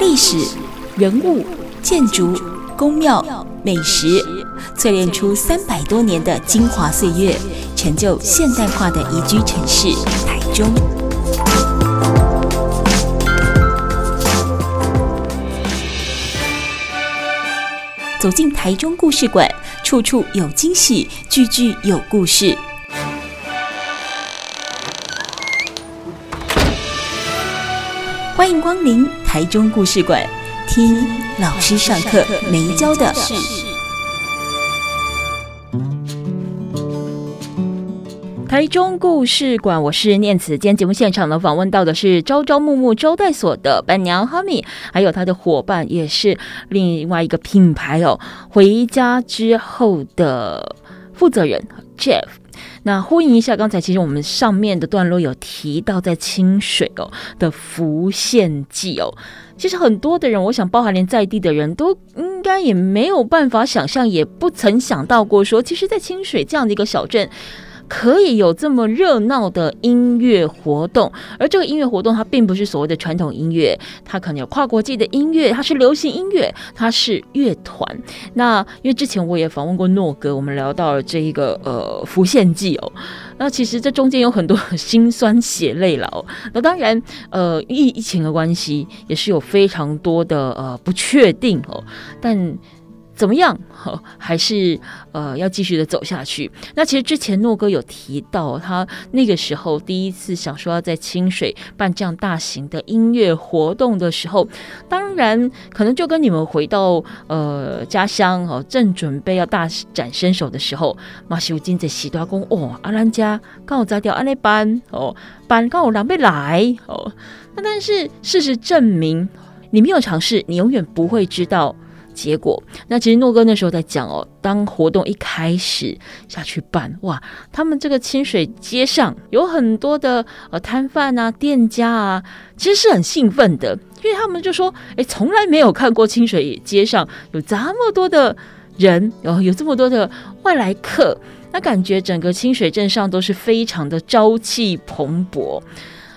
历史、人物、建筑、宫庙、美食，淬炼出三百多年的精华岁月，成就现代化的宜居城市台中。走进台中故事馆，处处有惊喜，句句有故事。迎光临台中故事馆，听老师上课没教的事。台中故事馆，我是念慈。今天节目现场呢，访问到的是朝朝暮暮招待所的伴娘哈米，还有他的伙伴，也是另外一个品牌哦，回家之后的负责人 Jeff。那呼应一下，刚才其实我们上面的段落有提到，在清水哦的浮现记哦，其实很多的人，我想包含连在地的人都应该也没有办法想象，也不曾想到过说，其实，在清水这样的一个小镇。可以有这么热闹的音乐活动，而这个音乐活动它并不是所谓的传统音乐，它可能有跨国际的音乐，它是流行音乐，它是乐团。那因为之前我也访问过诺哥，我们聊到了这一个呃浮现祭哦，那其实这中间有很多心酸血泪了哦。那当然呃疫疫情的关系也是有非常多的呃不确定哦，但。怎么样？还是呃要继续的走下去？那其实之前诺哥有提到，他那个时候第一次想说要在清水办这样大型的音乐活动的时候，当然可能就跟你们回到呃家乡哦，正准备要大展身手的时候，马修金在喜多公哦，阿兰家刚好在掉阿内班哦，班刚好狼狈来哦。那但是事实证明，你没有尝试，你永远不会知道。结果，那其实诺哥那时候在讲哦，当活动一开始下去办，哇，他们这个清水街上有很多的呃摊贩啊、店家啊，其实是很兴奋的，因为他们就说，哎，从来没有看过清水街上有这么多的人，然后有这么多的外来客，那感觉整个清水镇上都是非常的朝气蓬勃，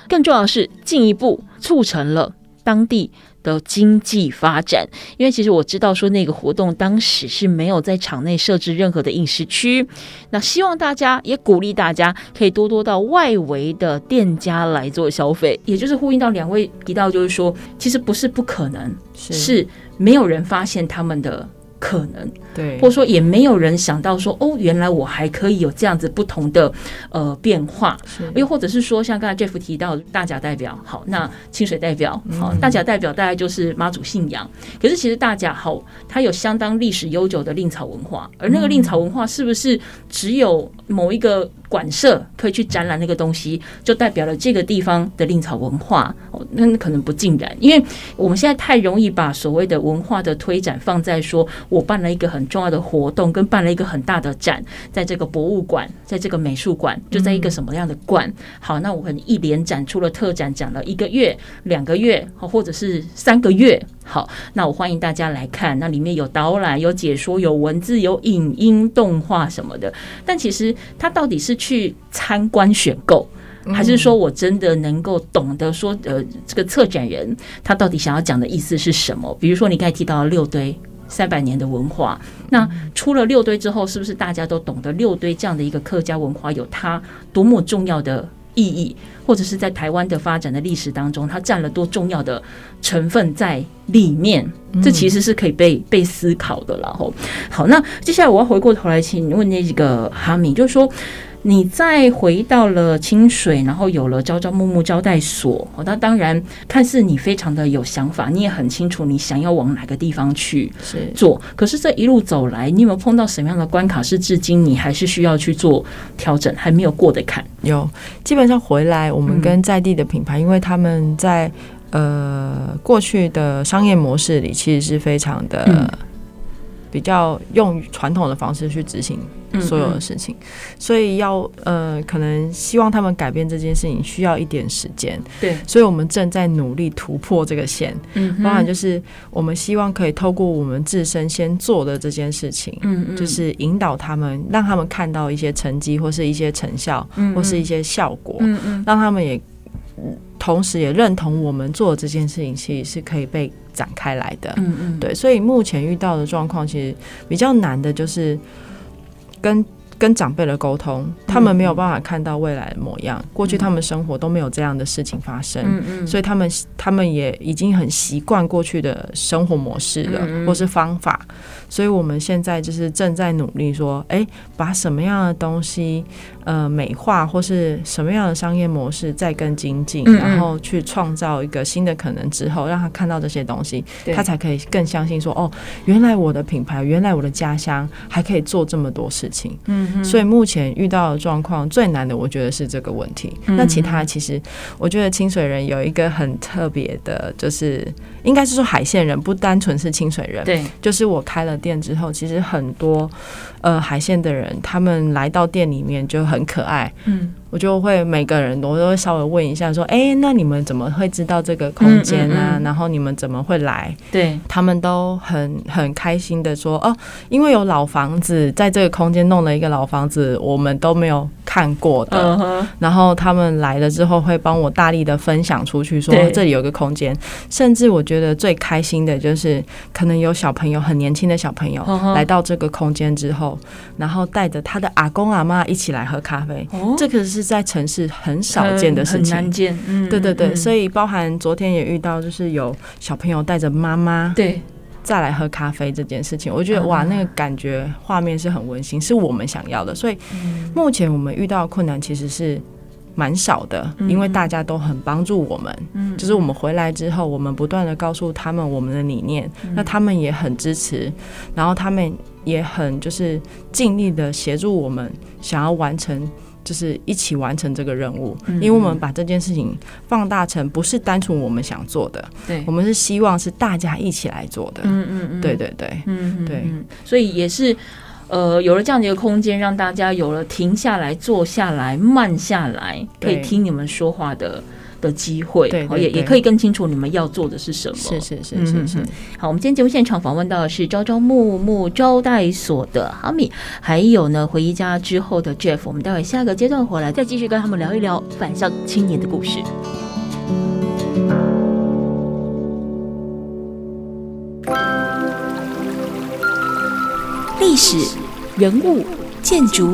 更重要的是进一步促成了当地的经济发展，因为其实我知道说那个活动当时是没有在场内设置任何的饮食区，那希望大家也鼓励大家可以多多到外围的店家来做消费，也就是呼应到两位提到，就是说其实不是不可能，是，是没有人发现他们的。可能对，或者说也没有人想到说哦，原来我还可以有这样子不同的呃变化，又或者是说像刚才 Jeff 提到大甲代表，好，那清水代表，好，大甲代表大概就是妈祖信仰，可是其实大甲好，它有相当历史悠久的令草文化，而那个令草文化是不是只有某一个馆舍可以去展览那个东西，就代表了这个地方的令草文化？哦，那可能不尽然，因为我们现在太容易把所谓的文化的推展放在说。我办了一个很重要的活动，跟办了一个很大的展，在这个博物馆，在这个美术馆，就在一个什么样的馆？好，那我可能一连展出了特展，展了一个月、两个月，或者是三个月。好，那我欢迎大家来看，那里面有导览、有解说、有文字、有影音、动画什么的。但其实他到底是去参观选购，还是说我真的能够懂得说，呃，这个策展人他到底想要讲的意思是什么？比如说你刚才提到的六堆。三百年的文化，那出了六堆之后，是不是大家都懂得六堆这样的一个客家文化有它多么重要的意义，或者是在台湾的发展的历史当中，它占了多重要的成分在里面？这其实是可以被被思考的。然后，好，那接下来我要回过头来，请问那几个哈米，就是说。你再回到了清水，然后有了朝朝暮暮招待所。那当然，看似你非常的有想法，你也很清楚你想要往哪个地方去做。可是这一路走来，你有没有碰到什么样的关卡？是至今你还是需要去做调整，还没有过的坎？有，基本上回来，我们跟在地的品牌，因为他们在呃过去的商业模式里，其实是非常的比较用传统的方式去执行。所有的事情，所以要呃，可能希望他们改变这件事情需要一点时间。对，所以我们正在努力突破这个线。嗯，包含就是我们希望可以透过我们自身先做的这件事情，嗯，就是引导他们，让他们看到一些成绩或是一些成效，或是一些效果，嗯嗯，让他们也同时也认同我们做的这件事情其实是可以被展开来的。嗯嗯，对，所以目前遇到的状况其实比较难的就是跟。跟长辈的沟通，他们没有办法看到未来的模样。过去他们生活都没有这样的事情发生，所以他们他们也已经很习惯过去的生活模式了，或是方法。所以我们现在就是正在努力说，哎，把什么样的东西呃美化，或是什么样的商业模式再更精进，然后去创造一个新的可能之后，让他看到这些东西，他才可以更相信说，哦，原来我的品牌，原来我的家乡还可以做这么多事情。所以目前遇到的状况最难的，我觉得是这个问题。那其他其实，我觉得清水人有一个很特别的，就是应该是说海线人不单纯是清水人，对，就是我开了店之后，其实很多呃海线的人，他们来到店里面就很可爱，嗯。我就会每个人我都会稍微问一下，说：“哎、欸，那你们怎么会知道这个空间啊？嗯嗯嗯，然后你们怎么会来？”对，他们都很很开心的说：“哦，因为有老房子，在这个空间弄了一个老房子，我们都没有看过的。Uh-huh. 然后他们来了之后，会帮我大力的分享出去，说这里有个空间。甚至我觉得最开心的就是，可能有小朋友很年轻的小朋友来到这个空间之后，然后带着他的阿公阿妈一起来喝咖啡。Uh-huh. 这个是。是在城市很少见的事情，很难见。嗯，对对对，所以包含昨天也遇到，就是有小朋友带着妈妈对再来喝咖啡这件事情，我觉得哇，那个感觉画面是很温馨，是我们想要的。所以目前我们遇到的困难其实是蛮少的，因为大家都很帮助我们。嗯，就是我们回来之后，我们不断的告诉他们我们的理念，那他们也很支持，然后他们也很就是尽力的协助我们，想要完成。就是一起完成这个任务，因为我们把这件事情放大成不是单纯我们想做的，对，我们是希望是大家一起来做的，嗯嗯嗯，对对对，嗯对，所以也是呃有了这样的一个空间，让大家有了停下来、坐下来、慢下来，可以听你们说话的。的机会，对，也也可以更清楚你们要做的是什么。是是是是是。好，我们今天节目现场访问到的是朝朝暮暮招待所的哈米，还有呢回家之后的 Jeff。我们待会下个阶段回来再继续跟他们聊一聊返乡青年的故事。历史、人物、建筑、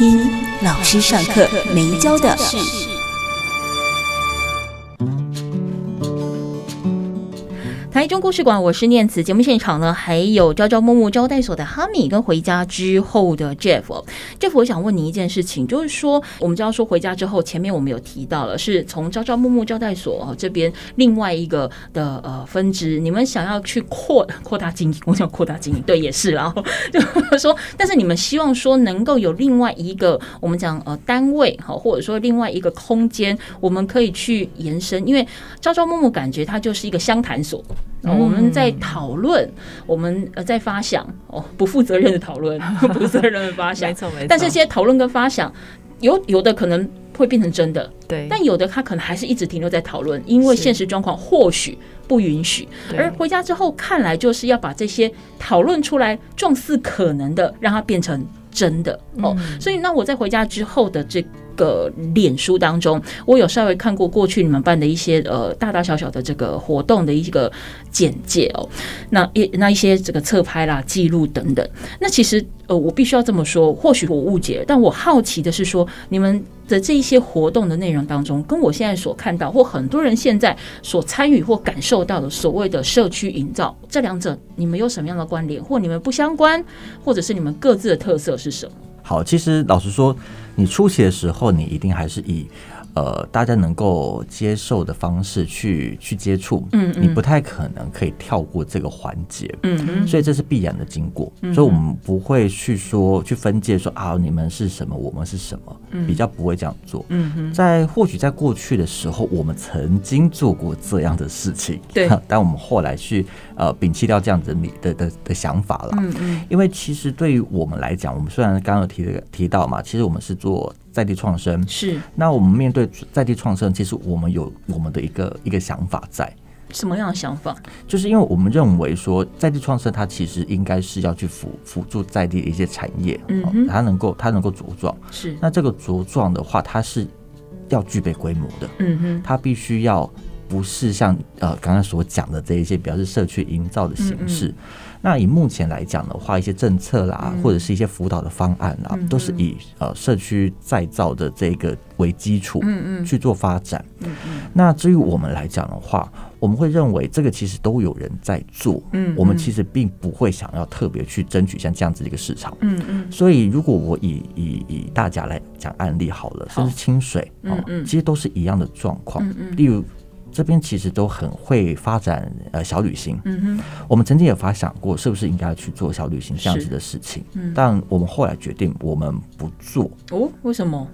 听老师上课没教的。台中故事馆，我是念慈。节目现场呢，还有朝朝暮暮招待所的哈米跟回家之后的 Jeff。Jeff，我想问你一件事情，就是说，我们知道说回家之后，前面我们有提到了，是从朝朝暮暮招待所这边另外一个的呃分支，你们想要去扩 扩大经营，我想扩大经营，对，也是，然后就说，但是你们希望说能够有另外一个我们讲呃单位哈，或者说另外一个空间，我们可以去延伸，因为朝朝暮暮感觉它就是一个相谈所。我们在讨论，我们呃在发想哦，不负责任的讨论，不负责任的发想，没错没错。但是这些讨论跟发想，有有的可能会变成真的，对。但有的他可能还是一直停留在讨论，因为现实状况或许不允许。而回家之后，看来就是要把这些讨论出来，状似可能的，让它变成真的哦。所以那我在回家之后的这。个脸书当中，我有稍微看过过去你们办的一些呃大大小小的这个活动的一个简介哦，那一那一些这个侧拍啦、记录等等。那其实呃，我必须要这么说，或许我误解，但我好奇的是说，你们的这一些活动的内容当中，跟我现在所看到或很多人现在所参与或感受到的所谓的社区营造，这两者你们有什么样的关联，或你们不相关，或者是你们各自的特色是什么？好，其实老实说。你初期的时候，你一定还是以呃，大家能够接受的方式去去接触，嗯，嗯，你不太可能可以跳过这个环节，嗯嗯，所以这是必然的经过，嗯，所以我们不会去说去分界说啊，你们是什么，我们是什么，嗯，比较不会这样做，嗯哼，在或许在过去的时候，我们曾经做过这样的事情，对，但我们后来去呃摒弃掉这样子的的的的想法了，嗯嗯，因为其实对于我们来讲，我们虽然刚刚有提提到嘛，其实我们是做。在地创生是，那我们面对在地创生，其实我们有我们的一个一个想法在。什么样的想法？就是因为我们认为说，在地创生它其实应该是要去辅辅助在地的一些产业，嗯，它能够它能够茁壮。是，那这个茁壮的话，它是要具备规模的，嗯哼，它必须要不是像呃刚刚所讲的这一些，比较是社区营造的形式。嗯嗯那以目前来讲的话，一些政策啦，或者是一些辅导的方案啦，都是以呃社区再造的这个为基础，嗯嗯，去做发展。嗯嗯。那至于我们来讲的话，我们会认为这个其实都有人在做，嗯，我们其实并不会想要特别去争取像这样子的一个市场，嗯嗯。所以如果我以以以大家来讲案例好了，甚至清水，嗯嗯，其实都是一样的状况，嗯嗯。例如。这边其实都很会发展呃小旅行，嗯哼，我们曾经也发想过是不是应该去做小旅行这样子的事情，嗯，但我们后来决定我们不做。哦，为什么？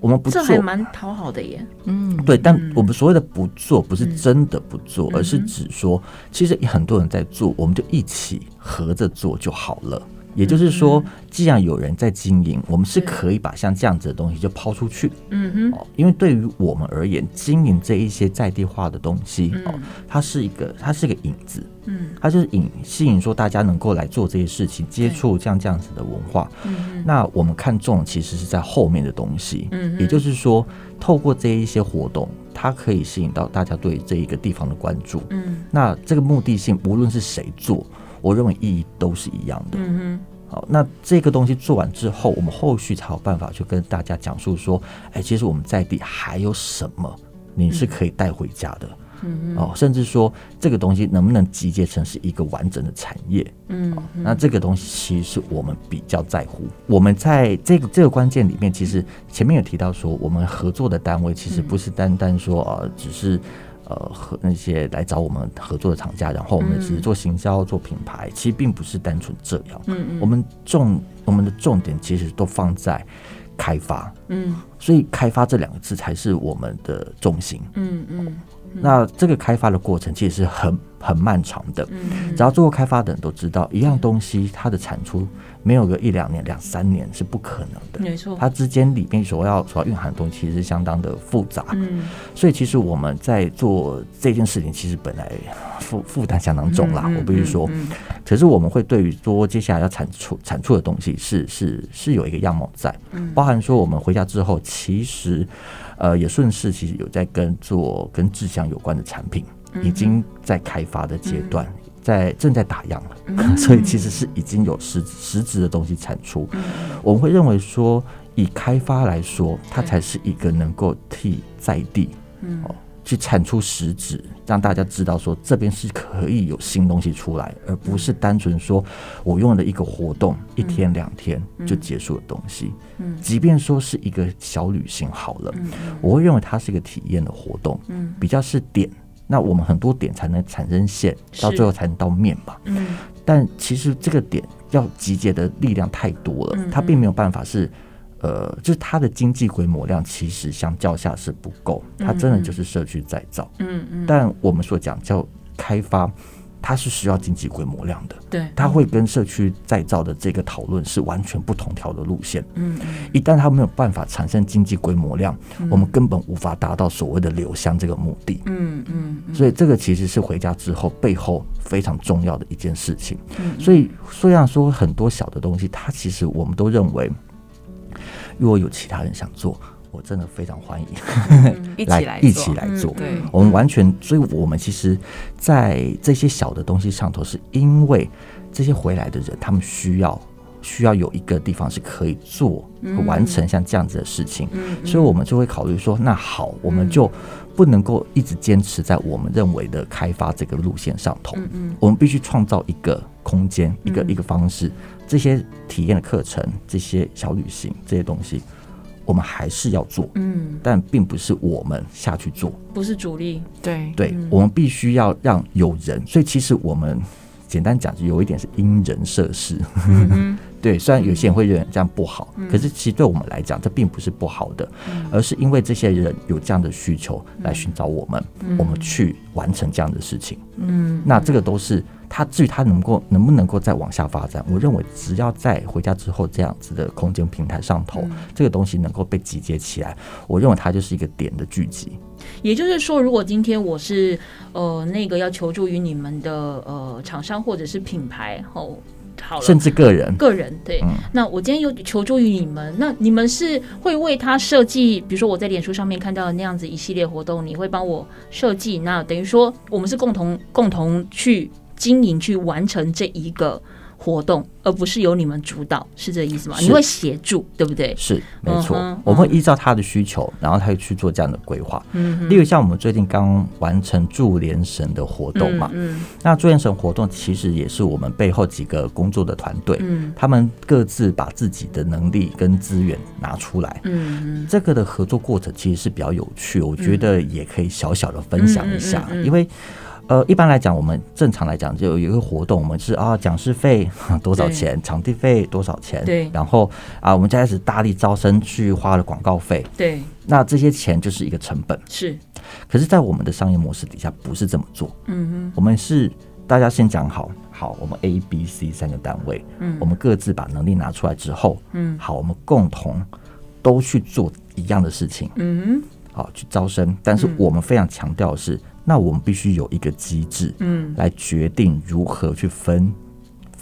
我们不做，这还蛮讨好的耶。嗯，对，但我们所谓的不做，不是真的不做，而是指说，其实很多人在做，我们就一起合着做就好了。也就是说，既然有人在经营，我们是可以把像这样子的东西就抛出去。嗯哼，因为对于我们而言，经营这一些在地化的东西，哦，它是一个，它是一个引子。嗯，它就是引吸引说大家能够来做这些事情，接触像这样子的文化。嗯，那我们看重其实是在后面的东西。嗯，也就是说，透过这一些活动，它可以吸引到大家对这一个地方的关注。嗯，那这个目的性，无论是谁做。我认为意义都是一样的。嗯哼，好，那这个东西做完之后，我们后续才有办法去跟大家讲述说，哎，其实我们在地还有什么你是可以带回家的。嗯哦，甚至说这个东西能不能集结成是一个完整的产业？嗯，那这个东西其实是我们比较在乎。我们在这个这个关键里面，其实前面有提到说，我们合作的单位其实不是单单说啊，只是。呃，和那些来找我们合作的厂家，然后我们只是做行销、做品牌，其实并不是单纯这样。嗯嗯，我们重我们的重点其实都放在开发。嗯，所以开发这两个字才是我们的重心。嗯嗯，那这个开发的过程其实是很很漫长的。嗯，只要做过开发的人都知道，一样东西它的产出。没有个一两年、两三年是不可能的。没错，它之间里面所要所要蕴含的东西其实是相当的复杂。嗯，所以其实我们在做这件事情，其实本来负负担相当重啦。我必须说，可是我们会对于说接下来要产出产出的东西是是是有一个样貌在，包含说我们回家之后，其实呃也顺势其实有在跟做跟志向有关的产品，已经在开发的阶段。在正在打样 所以其实是已经有实实质的东西产出。嗯、我们会认为说，以开发来说，它才是一个能够替在地，去产出实质，让大家知道说这边是可以有新东西出来，而不是单纯说我用了一个活动一天两天就结束的东西。嗯，即便说是一个小旅行好了，嗯、我会认为它是一个体验的活动，嗯，比较是点。那我们很多点才能产生线，到最后才能到面吧。嗯，但其实这个点要集结的力量太多了，它并没有办法是，呃，就是它的经济规模量其实相较下是不够，它真的就是社区再造。嗯嗯，但我们所讲叫开发。它是需要经济规模量的，对，它会跟社区再造的这个讨论是完全不同条的路线。嗯，一旦它没有办法产生经济规模量，我们根本无法达到所谓的留乡这个目的。嗯嗯，所以这个其实是回家之后背后非常重要的一件事情。所以虽然说很多小的东西，它其实我们都认为，如果有其他人想做。我真的非常欢迎，一起来一起来做。对，我们完全，所以我们其实，在这些小的东西上头，是因为这些回来的人，他们需要需要有一个地方是可以做完成像这样子的事情，嗯、所以我们就会考虑说，那好，我们就不能够一直坚持在我们认为的开发这个路线上头，嗯、我们必须创造一个空间，一个一个方式，这些体验的课程，这些小旅行，这些东西。我们还是要做，嗯，但并不是我们下去做，不是主力，对。对，我们必须要让有人，所以其实我们简单讲，就有一点是因人设事。嗯对，虽然有些人会认为这样不好，可是其实对我们来讲，这并不是不好的，而是因为这些人有这样的需求来寻找我们，我们去完成这样的事情。嗯，那这个都是他至于他能够能不能够再往下发展，我认为只要在回家之后这样子的空间平台上头，这个东西能够被集结起来，我认为它就是一个点的聚集。也就是说，如果今天我是呃那个要求助于你们的呃厂商或者是品牌后。好了，甚至个人，个人对。嗯、那我今天有求助于你们，那你们是会为他设计，比如说我在脸书上面看到的那样子一系列活动，你会帮我设计。那等于说，我们是共同共同去经营，去完成这一个。活动，而不是由你们主导，是这个意思吗？你会协助，对不对？是，没错。Uh 我们会依照他的需求，然后他会去做这样的规划。嗯、uh，huh. 例如像我们最近刚完成助联神的活动嘛，嗯、uh，huh. 那助联神活动其实也是我们背后几个工作的团队，嗯、uh，huh. 他们各自把自己的能力跟资源拿出来，嗯、uh，huh. 这个的合作过程其实是比较有趣，我觉得也可以小小的分享一下，uh. 因为。呃，一般来讲，我们正常来讲就有一个活动，我们是啊，讲师费 多少钱，场地费多少钱，对，然后啊，我们就开始大力招生去花了广告费，对，那这些钱就是一个成本，是。可是，在我们的商业模式底下，不是这么做，嗯哼，我们是大家先讲好，好，我们 A、B、C 三个单位，嗯，我们各自把能力拿出来之后，嗯，好，我们共同都去做一样的事情，嗯哼，好，去招生，但是我们非常强调的是。那我们必须有一个机制，嗯，来决定如何去分，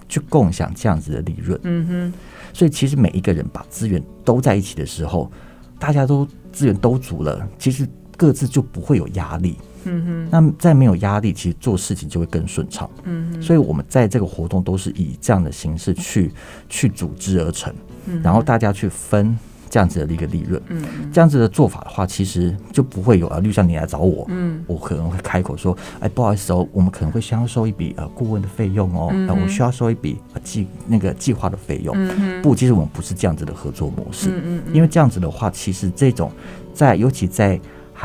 去共享这样子的利润，嗯哼。所以其实每一个人把资源都在一起的时候，大家都资源都足了，其实各自就不会有压力，嗯哼。那在没有压力，其实做事情就会更顺畅，嗯哼。所以我们在这个活动都是以这样的形式去去组织而成，嗯，然后大家去分。这样子的一个利润，嗯，这样子的做法的话，其实就不会有啊。例如像你来找我，嗯，我可能会开口说，哎，不好意思哦，我们可能会需要收一笔呃顾问的费用哦，嗯、我需要收一笔计那个计划的费用。嗯哼。不，其实我们不是这样子的合作模式，嗯嗯，因为这样子的话，其实这种在尤其在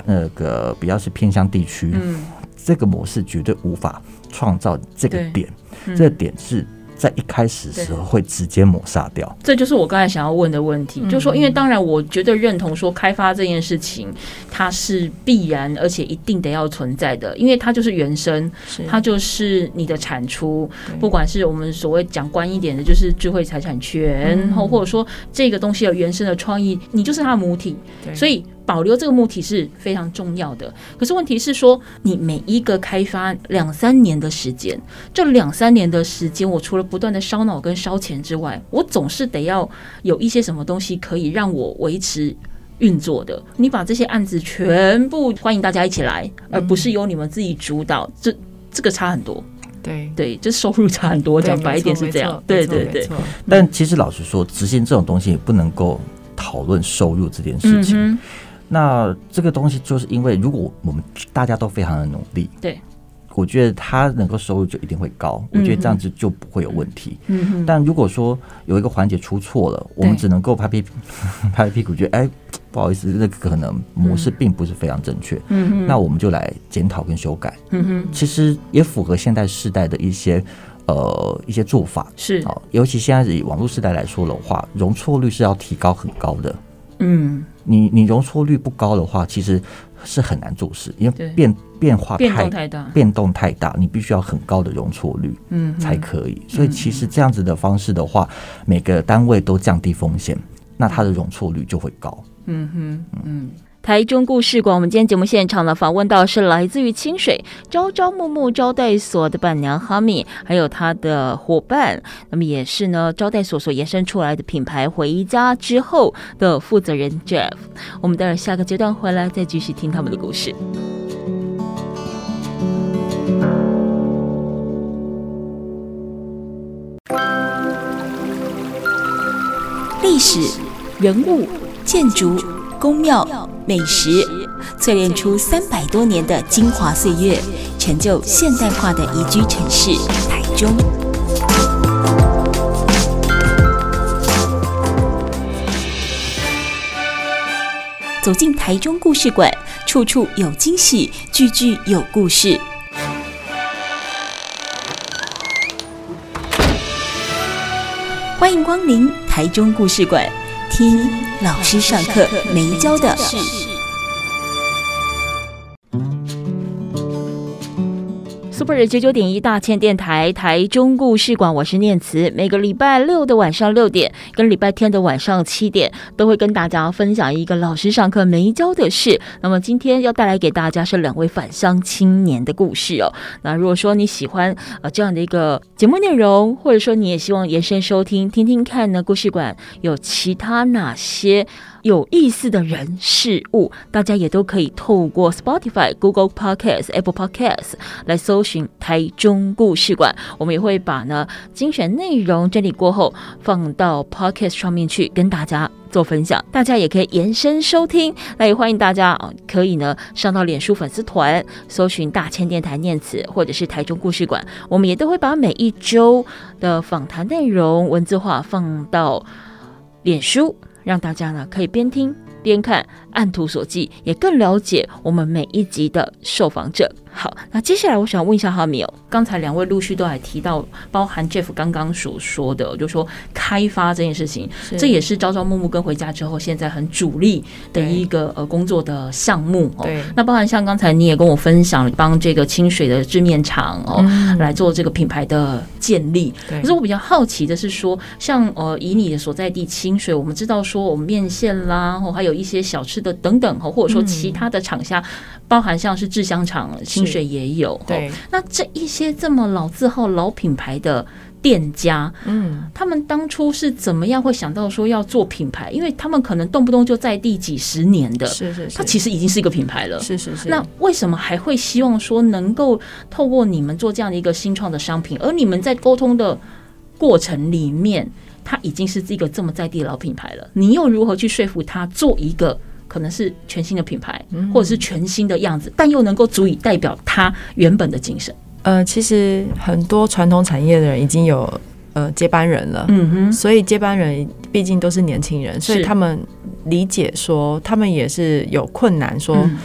那个比较是偏乡地区，嗯，这个模式绝对无法创造这个点，嗯、这个点是。在一开始的时候会直接抹杀掉，这就是我刚才想要问的问题，嗯、就是说，因为当然我觉得认同说开发这件事情它是必然而且一定得要存在的，因为它就是原生，它就是你的产出，不管是我们所谓讲观一点的，就是智慧财产权，然后、嗯、或者说这个东西的原生的创意，你就是它的母体，所以。保留这个目的是非常重要的，可是问题是说，你每一个开发两三年的时间，这两三年的时间，我除了不断的烧脑跟烧钱之外，我总是得要有一些什么东西可以让我维持运作的。你把这些案子全部欢迎大家一起来，而不是由你们自己主导，这这个差很多。对对，这收入差很多，讲白一点是这样。对对对。但其实老实说，执行这种东西也不能够讨论收入这件事情。嗯那这个东西就是因为，如果我们大家都非常的努力，对，我觉得他能够收入就一定会高。我觉得这样子就不会有问题。嗯哼。但如果说有一个环节出错了，我们只能够拍屁 拍屁股，觉得哎，不好意思，那个可能模式并不是非常正确。嗯哼。那我们就来检讨跟修改。嗯哼。其实也符合现代世代的一些呃一些做法。是。啊，尤其现在以网络时代来说的话，容错率是要提高很高的。嗯。你你容错率不高的话，其实是很难做事，因为变变化太变动太大，变动太大，你必须要很高的容错率，嗯，才可以。所以其实这样子的方式的话，每个单位都降低风险，那它的容错率就会高。嗯哼，嗯。台中故事馆，我们今天节目现场呢，访问到是来自于清水朝朝暮暮招待所的伴娘哈米，还有他的伙伴，那么也是呢招待所所延伸出来的品牌回家之后的负责人 Jeff。我们待会下个阶段回来再继续听他们的故事。历史、人物、建筑、宫庙。美食淬炼出三百多年的精华岁月，成就现代化的宜居城市台中。走进台中故事馆，处处有惊喜，句句有故事。欢迎光临台中故事馆，听老师上课没教的。Super 九九点一大千电台台中故事馆，我是念慈。每个礼拜六的晚上六点，跟礼拜天的晚上七点，都会跟大家分享一个老师上课没教的事。那么今天要带来给大家是两位返乡青年的故事哦。那如果说你喜欢呃这样的一个节目内容，或者说你也希望延伸收听，听听看呢，故事馆有其他哪些有意思的人事物，大家也都可以透过 Spotify、Google Podcast、Apple Podcast 来搜寻台中故事馆。我们也会把呢精选内容整理过后放到 Podcast 上面去跟大家做分享。大家也可以延伸收听。那也欢迎大家啊，可以呢上到脸书粉丝团搜寻大千电台念慈，或者是台中故事馆。我们也都会把每一周的访谈内容文字化放到脸书。让大家呢可以边听边看，按图索骥，也更了解我们每一集的受访者。好，那接下来我想问一下哈米哦，刚才两位陆续都还提到，包含 Jeff 刚刚所说的，就说开发这件事情，这也是朝朝暮暮跟回家之后现在很主力的一个呃工作的项目哦。对，那包含像刚才你也跟我分享，帮这个清水的制面厂哦、嗯、来做这个品牌的建立。对，可是我比较好奇的是说，像呃以你的所在地清水，我们知道说我们面线啦，或还有一些小吃的等等，或者说其他的厂家。包含像是制香厂、薪水也有，对。那这一些这么老字号、老品牌的店家，嗯，他们当初是怎么样会想到说要做品牌？因为他们可能动不动就在地几十年的，是是是，它其实已经是一个品牌了，是是是。那为什么还会希望说能够透过你们做这样的一个新创的商品？而你们在沟通的过程里面，他已经是一个这么在地的老品牌了，你又如何去说服他做一个？可能是全新的品牌，或者是全新的样子，但又能够足以代表他原本的精神。呃，其实很多传统产业的人已经有呃接班人了，嗯哼，所以接班人毕竟都是年轻人，所以他们理解说，他们也是有困难，说，哎、嗯。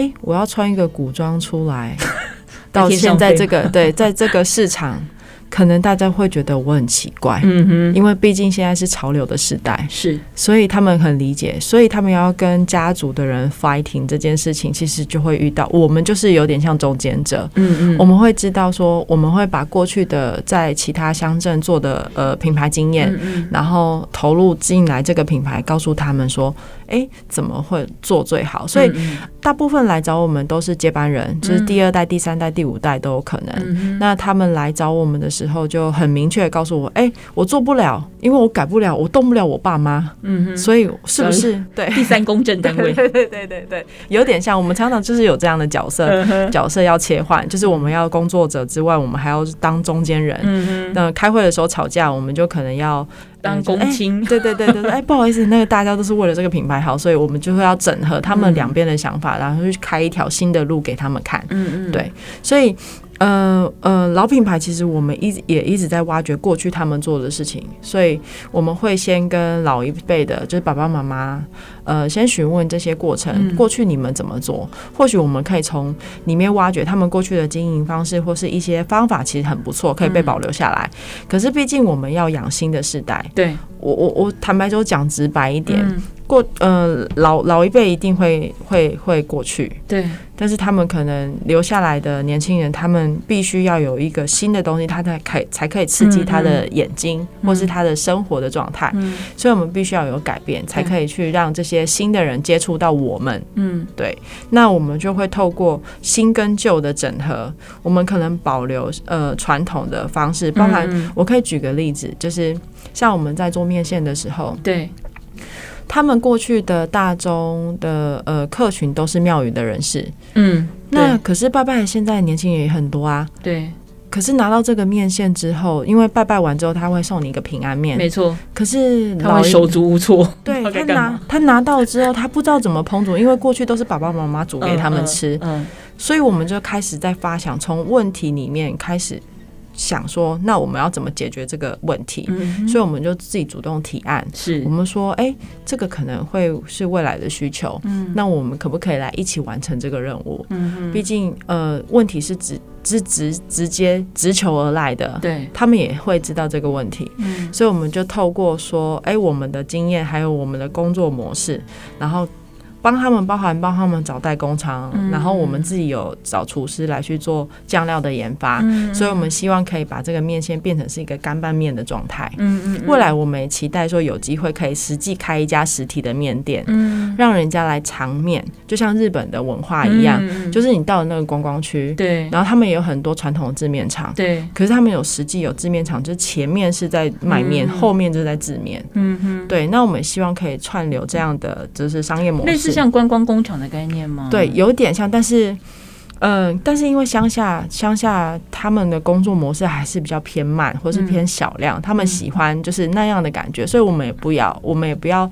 欸，我要穿一个古装出来，到现在这个对，在这个市场。可能大家会觉得我很奇怪，嗯哼，因为毕竟现在是潮流的时代，是，所以他们很理解，所以他们要跟家族的人 fighting 这件事情，其实就会遇到我们就是有点像中间者，嗯嗯，我们会知道说，我们会把过去的在其他乡镇做的呃品牌经验，嗯嗯，然后投入进来这个品牌，告诉他们说。哎，怎么会做最好？所以大部分来找我们都是接班人，嗯、就是第二代、第三代、第五代都有可能。嗯、那他们来找我们的时候，就很明确告诉我：哎，我做不了，因为我改不了，我动不了我爸妈。嗯，所以是不是对第三公证单位？对对对对对，有点像我们常常就是有这样的角色，嗯、角色要切换，就是我们要工作者之外，我们还要当中间人。嗯，那开会的时候吵架，我们就可能要。当公亲，对对对对对，哎，不好意思，那个大家都是为了这个品牌好，所以我们就会要整合他们两边的想法，然后去开一条新的路给他们看。嗯嗯，对，所以。呃呃，老品牌其实我们一直也一直在挖掘过去他们做的事情，所以我们会先跟老一辈的，就是爸爸妈妈，呃，先询问这些过程，过去你们怎么做？或许我们可以从里面挖掘他们过去的经营方式，或是一些方法，其实很不错，可以被保留下来。可是毕竟我们要养新的世代，对我我我坦白说，讲直白一点。过呃老老一辈一定会会会过去，对，但是他们可能留下来的年轻人，他们必须要有一个新的东西，他才可以才可以刺激他的眼睛，或是他的生活的状态。嗯，所以我们必须要有改变，才可以去让这些新的人接触到我们。嗯，对，那我们就会透过新跟旧的整合，我们可能保留呃传统的方式，包含我可以举个例子，就是像我们在做面线的时候，对。他们过去的大宗的呃客群都是庙宇的人士，嗯，那可是拜拜现在年轻人也很多啊，对。可是拿到这个面线之后，因为拜拜完之后他会送你一个平安面，没错。可是他会手足无措，对他拿他拿到之后，他不知道怎么烹煮，因为过去都是爸爸妈妈煮给他们吃，嗯，嗯，所以我们就开始在发想，从问题里面开始。想说，那我们要怎么解决这个问题？嗯、所以我们就自己主动提案，是。我们说，哎、欸，这个可能会是未来的需求，嗯，那我们可不可以来一起完成这个任务？嗯，毕竟呃，问题是直直直直接直求而来的，对，他们也会知道这个问题，嗯，所以我们就透过说，哎、欸，我们的经验还有我们的工作模式，然后。帮他们，包含帮他们找代工厂，嗯、然后我们自己有找厨师来去做酱料的研发，嗯、所以我们希望可以把这个面线变成是一个干拌面的状态。嗯嗯，未来我们也期待说有机会可以实际开一家实体的面店，嗯，让人家来尝面，就像日本的文化一样，嗯、就是你到了那个观光区，对，然后他们也有很多传统的制面厂，对，可是他们有实际有制面厂，就是前面是在卖面，嗯、后面就是在制面，嗯哼，对，那我们也希望可以串流这样的就是商业模式。是像观光工厂的概念吗？对，有点像，但是，嗯、呃，但是因为乡下乡下他们的工作模式还是比较偏慢，或是偏小量，嗯、他们喜欢就是那样的感觉，嗯、所以我们也不要，我们也不要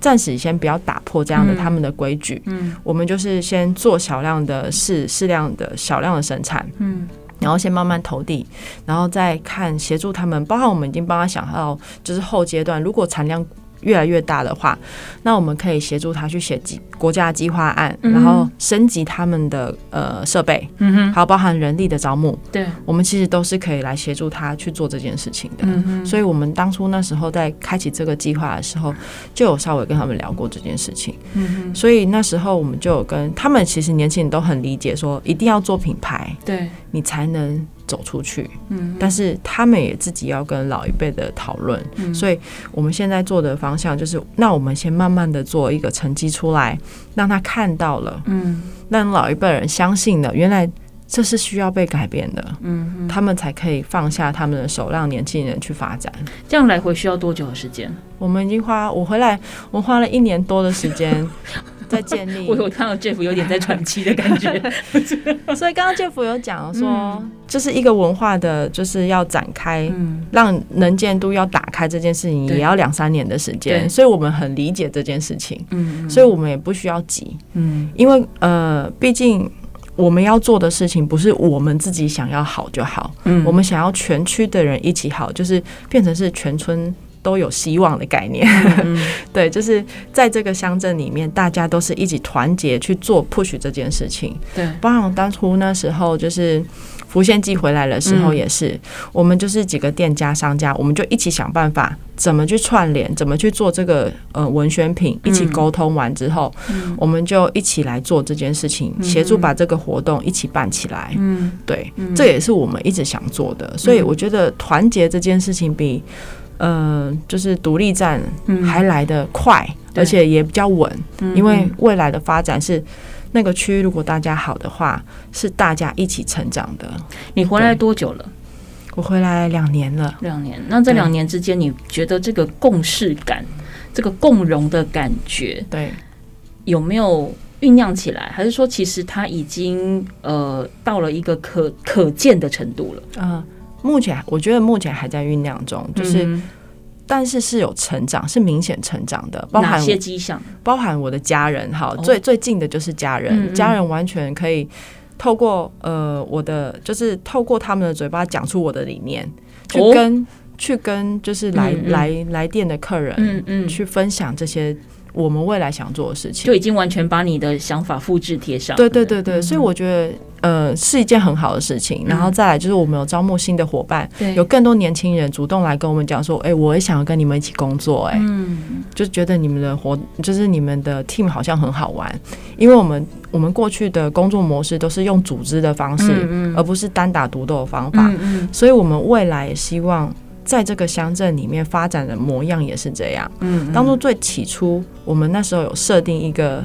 暂时先不要打破这样的他们的规矩，嗯，我们就是先做小量的适适量的小量的生产，嗯，然后先慢慢投递，然后再看协助他们，包括我们已经帮他想到就是后阶段，如果产量。越来越大的话，那我们可以协助他去写计国家计划案，嗯、然后升级他们的呃设备，嗯哼，还有包含人力的招募，对，我们其实都是可以来协助他去做这件事情的。所以我们当初那时候在开启这个计划的时候，就有稍微跟他们聊过这件事情。嗯哼，所以那时候我们就有跟他们，其实年轻人都很理解，说一定要做品牌，对，你才能。走出去，嗯，但是他们也自己要跟老一辈的讨论，嗯，所以我们现在做的方向就是，那我们先慢慢的做一个成绩出来，让他看到了，嗯，让老一辈人相信了，原来这是需要被改变的，嗯，他们才可以放下他们的手，让年轻人去发展。这样来回需要多久的时间？我们已经花，我回来，我花了一年多的时间。在建立，我有看到 Jeff 有点在喘气的感觉，所以刚刚 Jeff 有讲说，这是一个文化的，就是要展开，让能见度要打开这件事情，也要两三年的时间，所以我们很理解这件事情，嗯，所以我们也不需要急，嗯，因为呃，毕竟我们要做的事情不是我们自己想要好就好，嗯，我们想要全区的人一起好，就是变成是全村。都有希望的概念，嗯、对，就是在这个乡镇里面，大家都是一起团结去做 push 这件事情。对，包括当初那时候，就是福献记回来的时候，也是、嗯、我们就是几个店家商家，我们就一起想办法，怎么去串联，怎么去做这个呃文宣品，一起沟通完之后，嗯、我们就一起来做这件事情，协、嗯、助把这个活动一起办起来。嗯，对，嗯、这也是我们一直想做的，所以我觉得团结这件事情比。呃，就是独立站还来得快，嗯、而且也比较稳，嗯、因为未来的发展是那个区，如果大家好的话，是大家一起成长的。你回来多久了？我回来两年了。两年，那这两年之间，你觉得这个共事感、这个共荣的感觉，对，有没有酝酿起来？还是说，其实它已经呃到了一个可可见的程度了？啊、呃。目前我觉得目前还在酝酿中，就是，嗯、但是是有成长，是明显成长的，包含哪些迹象？包含我的家人，哈，哦、最最近的就是家人，嗯嗯。家人完全可以透过呃我的，就是透过他们的嘴巴讲出我的理念，去跟、哦、去跟就是来来来电的客人，嗯嗯，去分享这些。我们未来想做的事情，就已经完全把你的想法复制贴上。对对对对，所以我觉得呃是一件很好的事情。然后再来就是我们有招募新的伙伴，有更多年轻人主动来跟我们讲说，哎，我也想要跟你们一起工作，哎，嗯，就觉得你们的活就是你们的 team 好像很好玩，因为我们我们过去的工作模式都是用组织的方式，而不是单打独斗的方法，所以我们未来也希望。在这个乡镇里面发展的模样也是这样。嗯，当初最起初，我们那时候有设定一个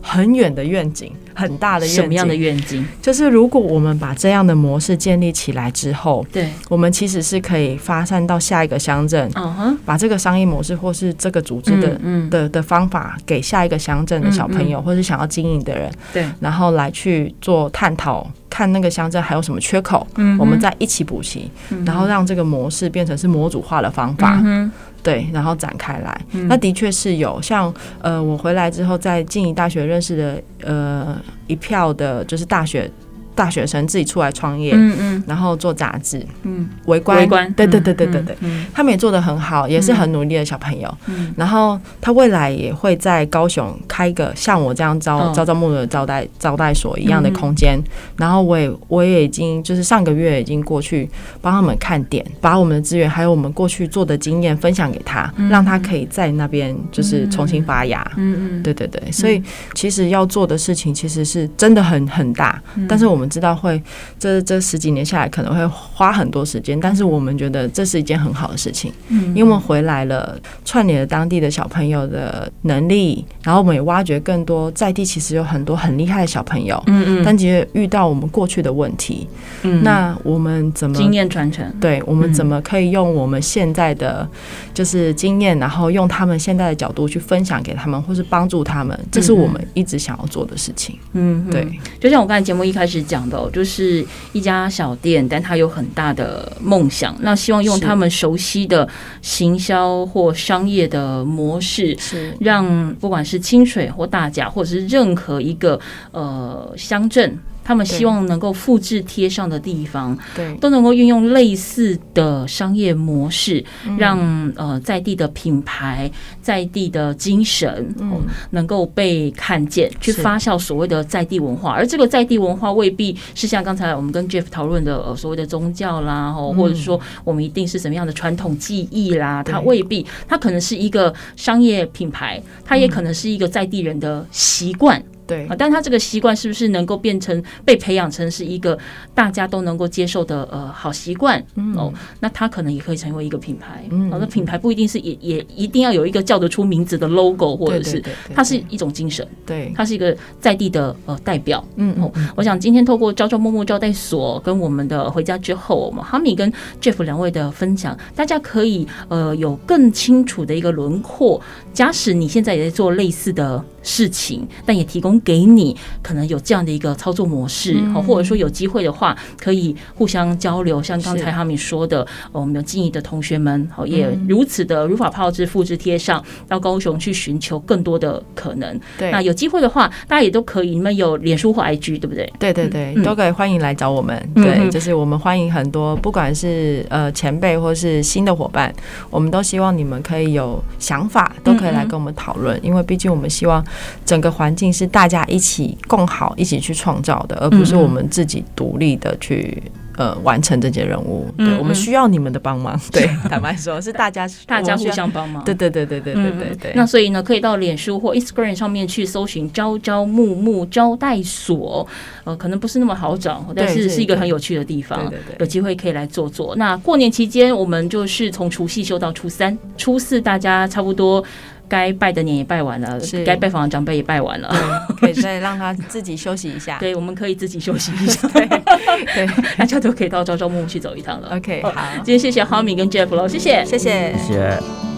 很远的愿景，很大的愿景。什么样的愿景？就是如果我们把这样的模式建立起来之后，对，我们其实是可以发散到下一个乡镇。嗯哼，把这个商业模式或是这个组织的的的方法给下一个乡镇的小朋友，或是想要经营的人，对，然后来去做探讨。看那个乡镇还有什么缺口，嗯、我们再一起补齐，嗯、然后让这个模式变成是模组化的方法，嗯、对，然后展开来。嗯、那的确是有像呃，我回来之后在静宜大学认识的呃一票的，就是大选大学生自己出来创业，嗯嗯，然后做杂志，嗯，围观，围观，对对对对对对，嗯。他们也做得很好，也是很努力的小朋友。嗯，然后他未来也会在高雄开一个像我这样招哦。朝朝暮暮的招待招待所一样的空间。然后我也我也已经就是上个月已经过去帮他们看点，把我们的资源还有我们过去做的经验分享给他，让他可以在那边就是重新发芽。嗯嗯，对对对，所以其实要做的事情其实是真的很很大，但是我们知道会这这十几年下来可能会花很多时间，但是我们觉得这是一件很好的事情，嗯。因为我们回来了，串联了当地的小朋友的能力，然后我们也挖掘更多在地其实有很多很厉害的小朋友，嗯嗯，但其实遇到我们过去的问题，嗯。那我们怎么经验传承，对，我们怎么可以用我们现在的就是经验，然后用他们现在的角度去分享给他们，或是帮助他们，这是我们一直想要做的事情。嗯，对，就像我刚才节目一开始讲的，就是一家小店，但他有很大的梦想，那希望用他们熟悉的行销或商业的模式，是让不管是清水或大甲，或者是任何一个呃乡镇。他们希望能够复制贴上的地方，对，都能够运用类似的商业模式，让呃在地的品牌、在地的精神，嗯，能够被看见，去发酵所谓的在地文化。而这个在地文化未必是像刚才我们跟 Jeff 讨论的呃所谓的宗教啦，哦，或者说我们一定是什么样的传统技艺啦，它未必，它可能是一个商业品牌，它也可能是一个在地人的习惯。对啊，但他这个习惯是不是能够变成被培养成是一个大家都能够接受的呃好习惯？哦，那他可能也可以成为一个品牌。嗯，那品牌不一定是也也一定要有一个叫得出名字的 logo，或者是它是一种精神。对，它是一个在地的呃代表。嗯，哦，我想今天透过朝朝暮暮招待所跟我们的回家之后，我们哈米跟 Jeff 两位的分享，大家可以呃有更清楚的一个轮廓。假使你现在也在做类似的事情，但也提供。给你可能有这样的一个操作模式，好，或者说有机会的话，可以互相交流。像刚才哈米说的，我们有静宜的同学们，好，也如此的如法炮制、复制贴上，到高雄去寻求更多的可能。对，那有机会的话，大家也都可以。你们有脸书或 IG 对不对？对对对，都可以欢迎来找我们。对，就是我们欢迎很多，不管是呃前辈或是新的伙伴，我们都希望你们可以有想法，都可以来跟我们讨论。因为毕竟我们希望整个环境是大家一起共好，一起去创造的，而不是我们自己独立的去呃完成这件任务。对，我们需要你们的帮忙。对，坦白说，是大家 大家互相帮忙。对对对对对对对对。那所以呢，可以到脸书或 Instagram 上面去搜寻“朝朝暮暮招待所”。呃，可能不是那么好找，但是是一个很有趣的地方。对对对，有机会可以来做做。那过年期间，我们就是从除夕休到初三、初四，大家差不多。该拜的年也拜完了，该拜访的长辈也拜完了，可以再让他自己休息一下。对，我们可以自己休息一下。对，对，大家都可以到朝朝暮暮去走一趟了。OK，好，今天谢谢哈米跟 Jeff 喽，谢谢，谢谢，谢谢。